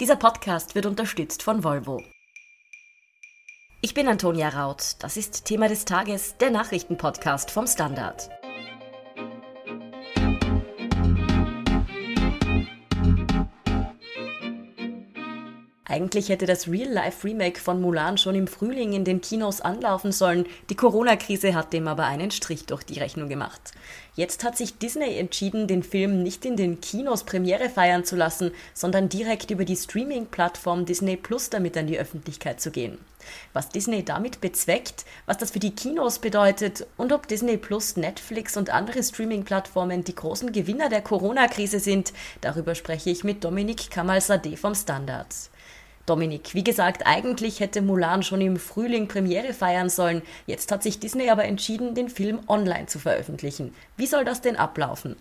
Dieser Podcast wird unterstützt von Volvo. Ich bin Antonia Raut. Das ist Thema des Tages, der Nachrichtenpodcast vom Standard. Eigentlich hätte das Real-Life-Remake von Mulan schon im Frühling in den Kinos anlaufen sollen. Die Corona-Krise hat dem aber einen Strich durch die Rechnung gemacht. Jetzt hat sich Disney entschieden, den Film nicht in den Kinos Premiere feiern zu lassen, sondern direkt über die Streaming-Plattform Disney Plus damit an die Öffentlichkeit zu gehen. Was Disney damit bezweckt, was das für die Kinos bedeutet und ob Disney Plus, Netflix und andere Streaming-Plattformen die großen Gewinner der Corona-Krise sind, darüber spreche ich mit Dominik Kamal-Sadeh vom Standard. Dominik, wie gesagt, eigentlich hätte Mulan schon im Frühling Premiere feiern sollen. Jetzt hat sich Disney aber entschieden, den Film online zu veröffentlichen. Wie soll das denn ablaufen?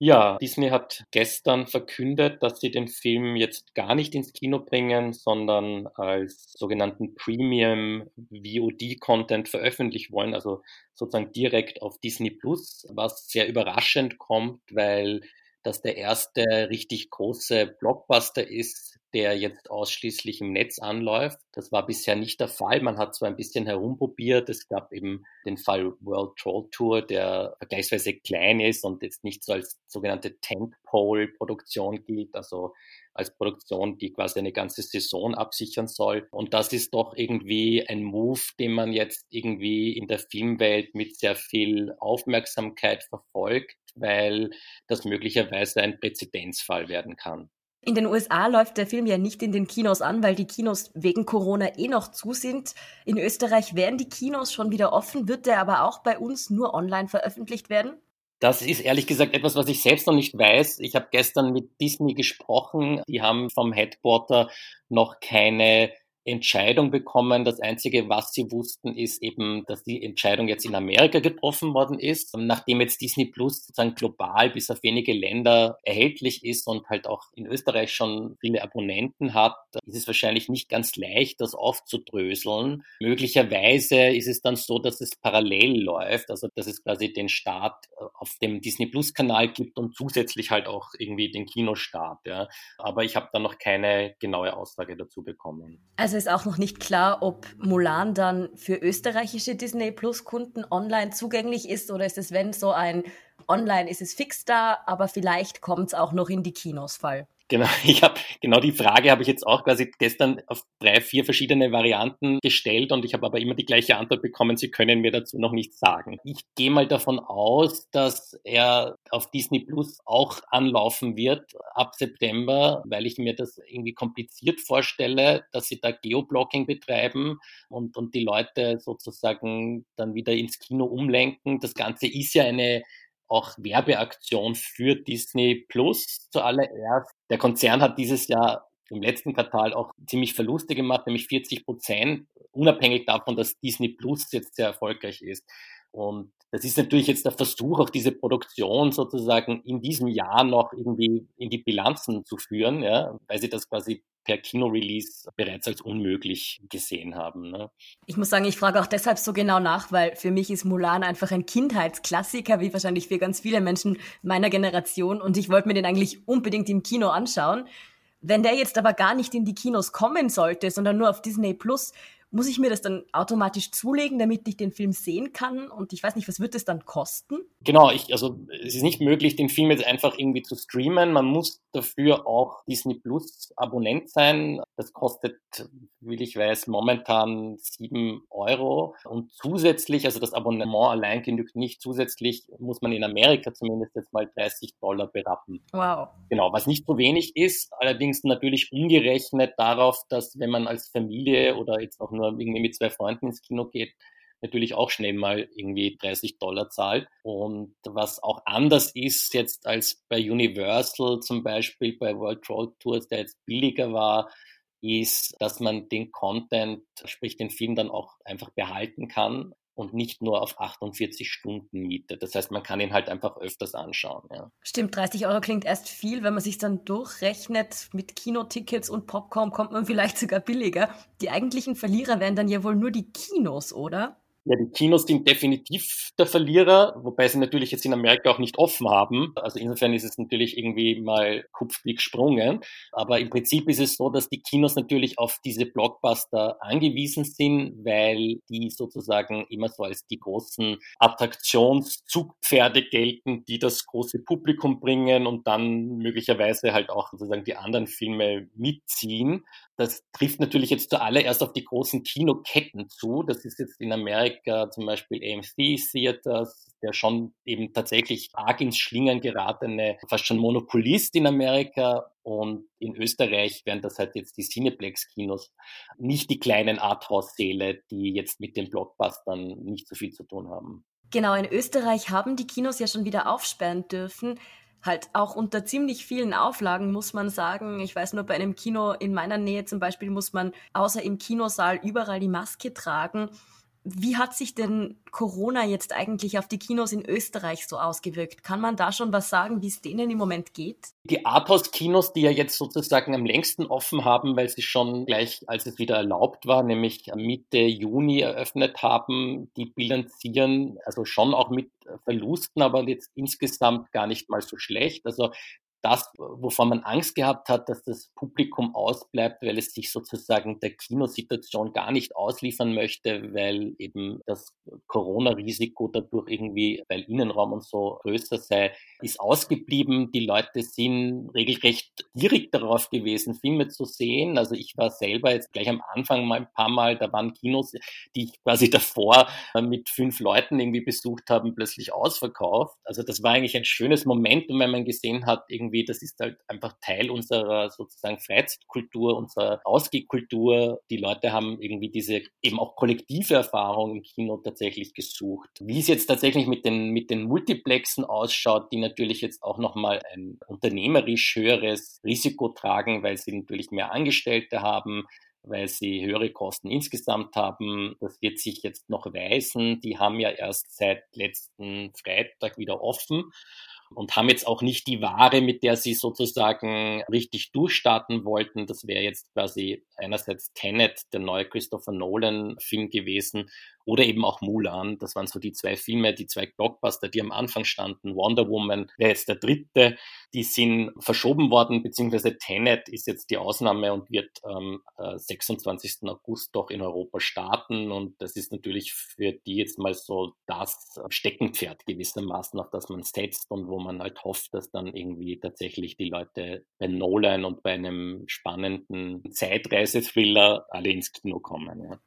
Ja, Disney hat gestern verkündet, dass sie den Film jetzt gar nicht ins Kino bringen, sondern als sogenannten Premium VOD Content veröffentlichen wollen, also sozusagen direkt auf Disney Plus, was sehr überraschend kommt, weil das der erste richtig große Blockbuster ist, der jetzt ausschließlich im Netz anläuft. Das war bisher nicht der Fall. Man hat zwar ein bisschen herumprobiert. Es gab eben den Fall World Troll Tour, der vergleichsweise klein ist und jetzt nicht so als sogenannte Tentpole-Produktion gilt, also als Produktion, die quasi eine ganze Saison absichern soll. Und das ist doch irgendwie ein Move, den man jetzt irgendwie in der Filmwelt mit sehr viel Aufmerksamkeit verfolgt, weil das möglicherweise ein Präzedenzfall werden kann. In den USA läuft der Film ja nicht in den Kinos an, weil die Kinos wegen Corona eh noch zu sind. In Österreich wären die Kinos schon wieder offen, wird der aber auch bei uns nur online veröffentlicht werden? Das ist ehrlich gesagt etwas, was ich selbst noch nicht weiß. Ich habe gestern mit Disney gesprochen. Die haben vom Headquarter noch keine Entscheidung bekommen. Das Einzige, was sie wussten, ist eben, dass die Entscheidung jetzt in Amerika getroffen worden ist. Nachdem jetzt Disney Plus sozusagen global bis auf wenige Länder erhältlich ist und halt auch in Österreich schon viele Abonnenten hat, ist es wahrscheinlich nicht ganz leicht, das aufzudröseln. Möglicherweise ist es dann so, dass es parallel läuft, also dass es quasi den Start auf dem Disney Plus Kanal gibt und zusätzlich halt auch irgendwie den Kinostart. Ja. Aber ich habe da noch keine genaue Aussage dazu bekommen. Also also ist auch noch nicht klar, ob Mulan dann für österreichische Disney Plus Kunden online zugänglich ist oder ist es, wenn so ein Online ist es fix da, aber vielleicht kommt es auch noch in die Kinos Fall. Genau, ich habe genau die Frage habe ich jetzt auch quasi gestern auf drei, vier verschiedene Varianten gestellt und ich habe aber immer die gleiche Antwort bekommen, Sie können mir dazu noch nichts sagen. Ich gehe mal davon aus, dass er auf Disney Plus auch anlaufen wird ab September, weil ich mir das irgendwie kompliziert vorstelle, dass sie da Geoblocking betreiben und, und die Leute sozusagen dann wieder ins Kino umlenken. Das Ganze ist ja eine auch Werbeaktion für Disney Plus zuallererst. Der Konzern hat dieses Jahr im letzten Quartal auch ziemlich Verluste gemacht, nämlich 40 Prozent, unabhängig davon, dass Disney Plus jetzt sehr erfolgreich ist. Und das ist natürlich jetzt der Versuch, auch diese Produktion sozusagen in diesem Jahr noch irgendwie in die Bilanzen zu führen, ja, weil sie das quasi per Kino-Release bereits als unmöglich gesehen haben. Ne? Ich muss sagen, ich frage auch deshalb so genau nach, weil für mich ist Mulan einfach ein Kindheitsklassiker, wie wahrscheinlich für ganz viele Menschen meiner Generation. Und ich wollte mir den eigentlich unbedingt im Kino anschauen. Wenn der jetzt aber gar nicht in die Kinos kommen sollte, sondern nur auf Disney Plus, muss ich mir das dann automatisch zulegen, damit ich den Film sehen kann? Und ich weiß nicht, was wird es dann kosten? Genau, ich, also es ist nicht möglich, den Film jetzt einfach irgendwie zu streamen. Man muss dafür auch Disney Plus Abonnent sein. Das kostet, wie ich weiß, momentan sieben Euro. Und zusätzlich, also das Abonnement allein genügt nicht. Zusätzlich muss man in Amerika zumindest jetzt mal 30 Dollar berappen. Wow. Genau, was nicht so wenig ist, allerdings natürlich umgerechnet darauf, dass wenn man als Familie oder jetzt auch nur nur irgendwie mit zwei Freunden ins Kino geht, natürlich auch schnell mal irgendwie 30 Dollar zahlt. Und was auch anders ist jetzt als bei Universal zum Beispiel, bei World Troll Tours, der jetzt billiger war, ist, dass man den Content, sprich den Film dann auch einfach behalten kann und nicht nur auf 48 Stunden Miete. Das heißt, man kann ihn halt einfach öfters anschauen. Ja. Stimmt, 30 Euro klingt erst viel. Wenn man sich dann durchrechnet mit Kinotickets und Popcorn, kommt man vielleicht sogar billiger. Die eigentlichen Verlierer wären dann ja wohl nur die Kinos, oder? Ja, die Kinos sind definitiv der Verlierer, wobei sie natürlich jetzt in Amerika auch nicht offen haben. Also insofern ist es natürlich irgendwie mal kupfig gesprungen. Aber im Prinzip ist es so, dass die Kinos natürlich auf diese Blockbuster angewiesen sind, weil die sozusagen immer so als die großen Attraktionszugpferde gelten, die das große Publikum bringen und dann möglicherweise halt auch sozusagen die anderen Filme mitziehen. Das trifft natürlich jetzt zuallererst auf die großen Kinoketten zu. Das ist jetzt in Amerika zum Beispiel AMC Theaters, der schon eben tatsächlich arg ins Schlingern geratene, fast schon Monopolist in Amerika. Und in Österreich wären das halt jetzt die Cineplex-Kinos, nicht die kleinen Arthouse-Säle, die jetzt mit den Blockbustern nicht so viel zu tun haben. Genau, in Österreich haben die Kinos ja schon wieder aufsperren dürfen halt auch unter ziemlich vielen Auflagen, muss man sagen. Ich weiß nur, bei einem Kino in meiner Nähe zum Beispiel muss man außer im Kinosaal überall die Maske tragen. Wie hat sich denn Corona jetzt eigentlich auf die Kinos in Österreich so ausgewirkt? Kann man da schon was sagen, wie es denen im Moment geht? Die Arthouse-Kinos, die ja jetzt sozusagen am längsten offen haben, weil sie schon gleich, als es wieder erlaubt war, nämlich Mitte Juni eröffnet haben, die bilanzieren also schon auch mit Verlusten, aber jetzt insgesamt gar nicht mal so schlecht. Also das, wovon man Angst gehabt hat, dass das Publikum ausbleibt, weil es sich sozusagen der Kinosituation gar nicht ausliefern möchte, weil eben das Corona-Risiko dadurch irgendwie, weil Innenraum und so größer sei, ist ausgeblieben. Die Leute sind regelrecht gierig darauf gewesen, Filme zu sehen. Also ich war selber jetzt gleich am Anfang mal ein paar Mal, da waren Kinos, die ich quasi davor mit fünf Leuten irgendwie besucht haben, plötzlich ausverkauft. Also das war eigentlich ein schönes Moment, wenn man gesehen hat, irgendwie irgendwie, das ist halt einfach Teil unserer sozusagen Freizeitkultur, unserer Ausgehkultur. Die Leute haben irgendwie diese eben auch kollektive Erfahrung im Kino tatsächlich gesucht. Wie es jetzt tatsächlich mit den, mit den Multiplexen ausschaut, die natürlich jetzt auch nochmal ein unternehmerisch höheres Risiko tragen, weil sie natürlich mehr Angestellte haben, weil sie höhere Kosten insgesamt haben. Das wird sich jetzt noch weisen. Die haben ja erst seit letzten Freitag wieder offen und haben jetzt auch nicht die Ware, mit der sie sozusagen richtig durchstarten wollten. Das wäre jetzt quasi einerseits Tenet, der neue Christopher Nolan-Film gewesen, oder eben auch Mulan. Das waren so die zwei Filme, die zwei Blockbuster, die am Anfang standen. Wonder Woman wäre jetzt der dritte. Die sind verschoben worden, beziehungsweise Tenet ist jetzt die Ausnahme und wird am ähm, 26. August doch in Europa starten. Und das ist natürlich für die jetzt mal so das Steckenpferd gewissermaßen, auf das man setzt und wo man halt hofft, dass dann irgendwie tatsächlich die Leute bei Nolan und bei einem spannenden Zeitreisethriller alle ins Kino kommen. Ja.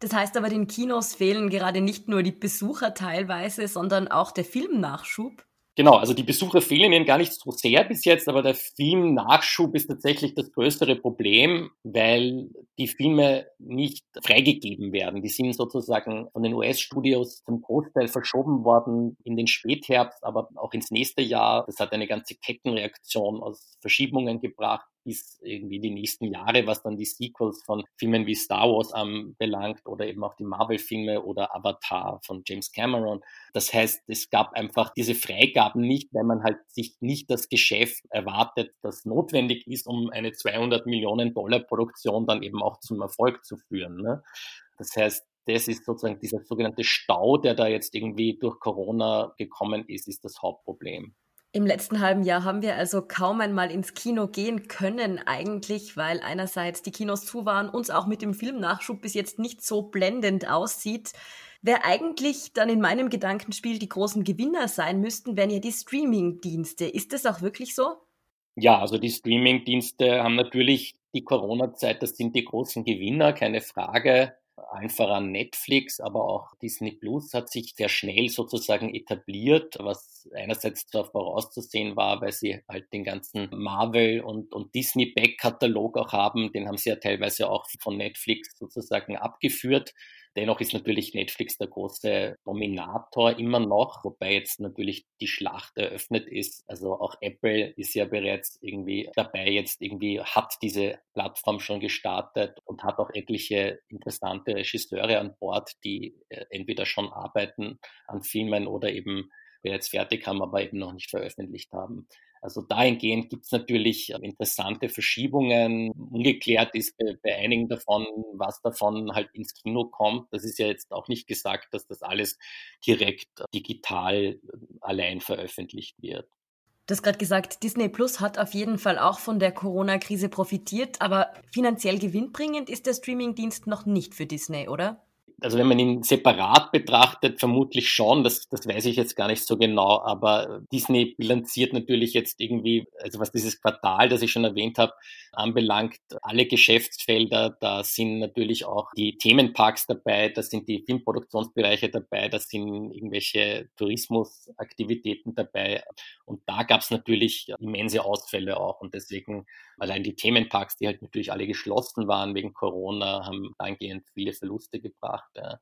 Das heißt aber, den Kinos fehlen gerade nicht nur die Besucher teilweise, sondern auch der Filmnachschub. Genau, also die Besucher fehlen ihnen gar nicht so sehr bis jetzt, aber der Filmnachschub ist tatsächlich das größere Problem, weil die Filme nicht freigegeben werden. Die sind sozusagen von den US-Studios zum Großteil verschoben worden in den Spätherbst, aber auch ins nächste Jahr. Das hat eine ganze Kettenreaktion aus Verschiebungen gebracht bis irgendwie die nächsten Jahre, was dann die Sequels von Filmen wie Star Wars anbelangt oder eben auch die Marvel-Filme oder Avatar von James Cameron. Das heißt, es gab einfach diese Freigaben nicht, weil man halt sich nicht das Geschäft erwartet, das notwendig ist, um eine 200 Millionen Dollar Produktion dann eben auch zum Erfolg zu führen. Ne? Das heißt, das ist sozusagen dieser sogenannte Stau, der da jetzt irgendwie durch Corona gekommen ist, ist das Hauptproblem. Im letzten halben Jahr haben wir also kaum einmal ins Kino gehen können, eigentlich, weil einerseits die Kinos zu waren, uns auch mit dem Filmnachschub bis jetzt nicht so blendend aussieht. Wer eigentlich dann in meinem Gedankenspiel die großen Gewinner sein müssten, wären ja die Streaming-Dienste. Ist das auch wirklich so? Ja, also die Streaming-Dienste haben natürlich die Corona-Zeit, das sind die großen Gewinner, keine Frage allen voran Netflix, aber auch Disney Plus hat sich sehr schnell sozusagen etabliert, was einerseits zwar vorauszusehen war, weil sie halt den ganzen Marvel und, und Disney Back-Katalog auch haben, den haben sie ja teilweise auch von Netflix sozusagen abgeführt. Dennoch ist natürlich Netflix der große Dominator immer noch, wobei jetzt natürlich die Schlacht eröffnet ist. Also auch Apple ist ja bereits irgendwie dabei, jetzt irgendwie hat diese Plattform schon gestartet und hat auch etliche interessante Regisseure an Bord, die äh, entweder schon arbeiten an Filmen oder eben bereits fertig haben, aber eben noch nicht veröffentlicht haben. Also dahingehend gibt es natürlich ähm, interessante Verschiebungen. Ungeklärt ist bei, bei, einigen davon, was davon halt ins Kino kommt. Das ist ja jetzt auch nicht gesagt, dass das alles direkt digital äh, allein veröffentlicht wird. Du hast gerade gesagt, Disney Plus hat auf jeden Fall auch von der Corona-Krise profitiert, aber finanziell gewinnbringend ist der Streamingdienst noch nicht für Disney, oder? Also wenn man ihn separat betrachtet, vermutlich schon, das, das weiß ich jetzt gar nicht so genau, aber Disney bilanziert natürlich jetzt irgendwie, also was dieses Quartal, das ich schon erwähnt habe, anbelangt, alle Geschäftsfelder, da sind natürlich auch die Themenparks dabei, da sind die Filmproduktionsbereiche dabei, da sind irgendwelche Tourismusaktivitäten dabei und da gab es natürlich immense Ausfälle auch und deswegen allein die Themenparks, die halt natürlich alle geschlossen waren wegen Corona, haben dahingehend viele Verluste gebracht. Ja.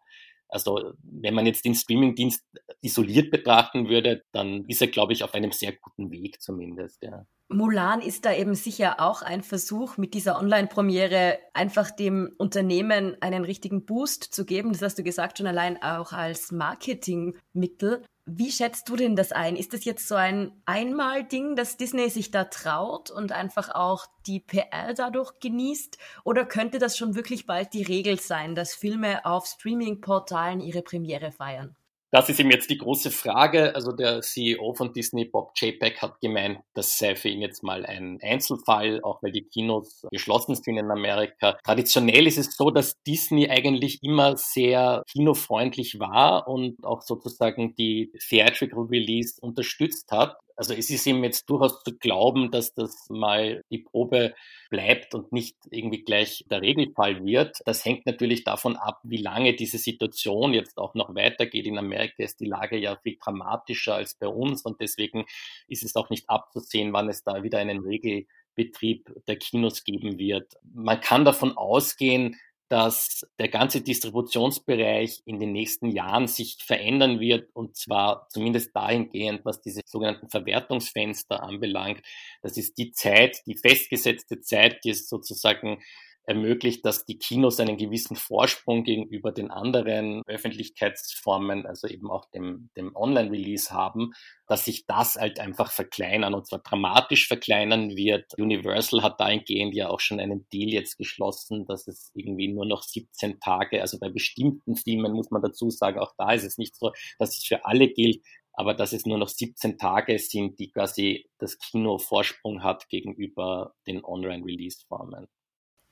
Also wenn man jetzt den Streamingdienst isoliert betrachten würde, dann ist er, glaube ich, auf einem sehr guten Weg zumindest. Ja. Mulan ist da eben sicher auch ein Versuch, mit dieser Online-Premiere einfach dem Unternehmen einen richtigen Boost zu geben. Das hast du gesagt, schon allein auch als Marketingmittel. Wie schätzt du denn das ein? Ist das jetzt so ein Einmal-Ding, dass Disney sich da traut und einfach auch die PR dadurch genießt? Oder könnte das schon wirklich bald die Regel sein, dass Filme auf Streaming-Portalen ihre Premiere feiern? Das ist ihm jetzt die große Frage. Also der CEO von Disney, Bob Chapek, hat gemeint, das sei für ihn jetzt mal ein Einzelfall, auch weil die Kinos geschlossen sind in Amerika. Traditionell ist es so, dass Disney eigentlich immer sehr kinofreundlich war und auch sozusagen die Theatrical Release unterstützt hat also es ist ihm jetzt durchaus zu glauben, dass das mal die Probe bleibt und nicht irgendwie gleich der Regelfall wird. Das hängt natürlich davon ab, wie lange diese Situation jetzt auch noch weitergeht. In Amerika ist die Lage ja viel dramatischer als bei uns und deswegen ist es auch nicht abzusehen, wann es da wieder einen Regelbetrieb der Kinos geben wird. Man kann davon ausgehen, dass der ganze Distributionsbereich in den nächsten Jahren sich verändern wird und zwar zumindest dahingehend, was diese sogenannten Verwertungsfenster anbelangt. Das ist die Zeit, die festgesetzte Zeit, die es sozusagen ermöglicht, dass die Kinos einen gewissen Vorsprung gegenüber den anderen Öffentlichkeitsformen, also eben auch dem, dem Online-Release haben, dass sich das halt einfach verkleinern und zwar dramatisch verkleinern wird. Universal hat dahingehend ja auch schon einen Deal jetzt geschlossen, dass es irgendwie nur noch 17 Tage, also bei bestimmten Filmen muss man dazu sagen, auch da ist es nicht so, dass es für alle gilt, aber dass es nur noch 17 Tage sind, die quasi das Kino Vorsprung hat gegenüber den Online-Release-Formen.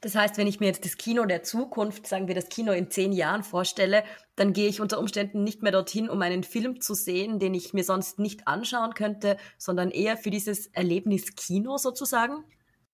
Das heißt, wenn ich mir jetzt das Kino der Zukunft, sagen wir das Kino in zehn Jahren vorstelle, dann gehe ich unter Umständen nicht mehr dorthin, um einen Film zu sehen, den ich mir sonst nicht anschauen könnte, sondern eher für dieses Erlebnis Kino sozusagen?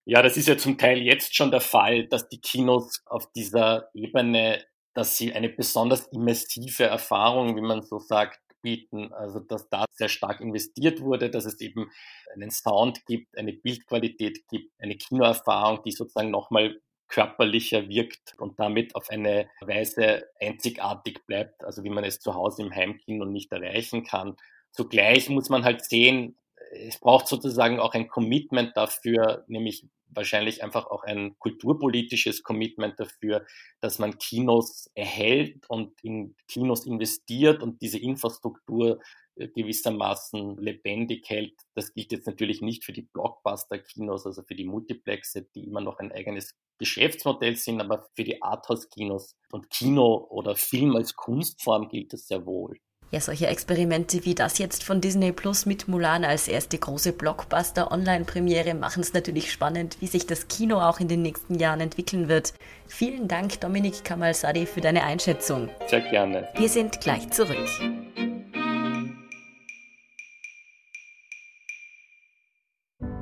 Ja, das ist ja zum Teil jetzt schon der Fall, dass die Kinos auf dieser Ebene, dass sie eine besonders immersive Erfahrung, wie man so sagt, bieten. Also dass da sehr stark investiert wurde, dass es eben einen Sound gibt, eine Bildqualität gibt, eine Kinoerfahrung, die sozusagen nochmal körperlicher wirkt und damit auf eine Weise einzigartig bleibt, also wie man es zu Hause im Heimkino nicht erreichen kann. Zugleich muss man halt sehen, es braucht sozusagen auch ein Commitment dafür, nämlich wahrscheinlich einfach auch ein kulturpolitisches Commitment dafür, dass man Kinos erhält und in Kinos investiert und diese Infrastruktur gewissermaßen lebendig hält. Das gilt jetzt natürlich nicht für die Blockbuster-Kinos, also für die Multiplexe, die immer noch ein eigenes Geschäftsmodell sind, aber für die Arthouse-Kinos und Kino oder Film als Kunstform gilt das sehr wohl. Ja, solche Experimente wie das jetzt von Disney Plus mit Mulan als erste große Blockbuster-Online-Premiere machen es natürlich spannend, wie sich das Kino auch in den nächsten Jahren entwickeln wird. Vielen Dank, Dominik Kamalsadi, für deine Einschätzung. Sehr gerne. Wir sind gleich zurück.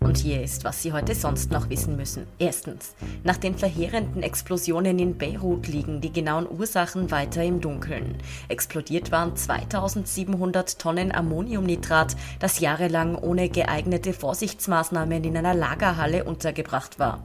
Und hier ist, was Sie heute sonst noch wissen müssen. Erstens. Nach den verheerenden Explosionen in Beirut liegen die genauen Ursachen weiter im Dunkeln. Explodiert waren 2700 Tonnen Ammoniumnitrat, das jahrelang ohne geeignete Vorsichtsmaßnahmen in einer Lagerhalle untergebracht war.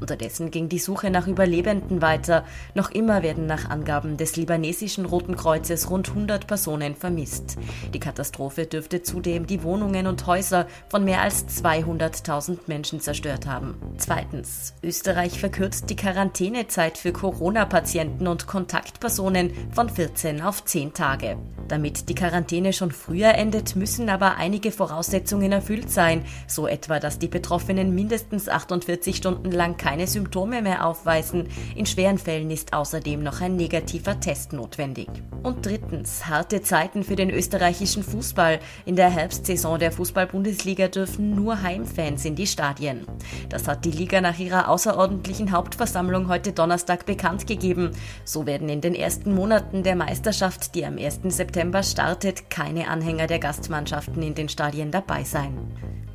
Unterdessen ging die Suche nach Überlebenden weiter. Noch immer werden nach Angaben des libanesischen Roten Kreuzes rund 100 Personen vermisst. Die Katastrophe dürfte zudem die Wohnungen und Häuser von mehr als 200.000 Menschen zerstört haben. Zweitens. Österreich verkürzt die Quarantänezeit für Corona-Patienten und Kontaktpersonen von 14 auf 10 Tage. Damit die Quarantäne schon früher endet, müssen aber einige Voraussetzungen erfüllt sein, so etwa, dass die Betroffenen mindestens 48 Stunden lang keine Symptome mehr aufweisen. In schweren Fällen ist außerdem noch ein negativer Test notwendig. Und drittens, harte Zeiten für den österreichischen Fußball. In der Herbstsaison der Fußball-Bundesliga dürfen nur Heimfans in die Stadien. Das hat die Liga nach ihrer außerordentlichen Hauptversammlung heute Donnerstag bekannt gegeben. So werden in den ersten Monaten der Meisterschaft, die am 1. September startet, keine Anhänger der Gastmannschaften in den Stadien dabei sein.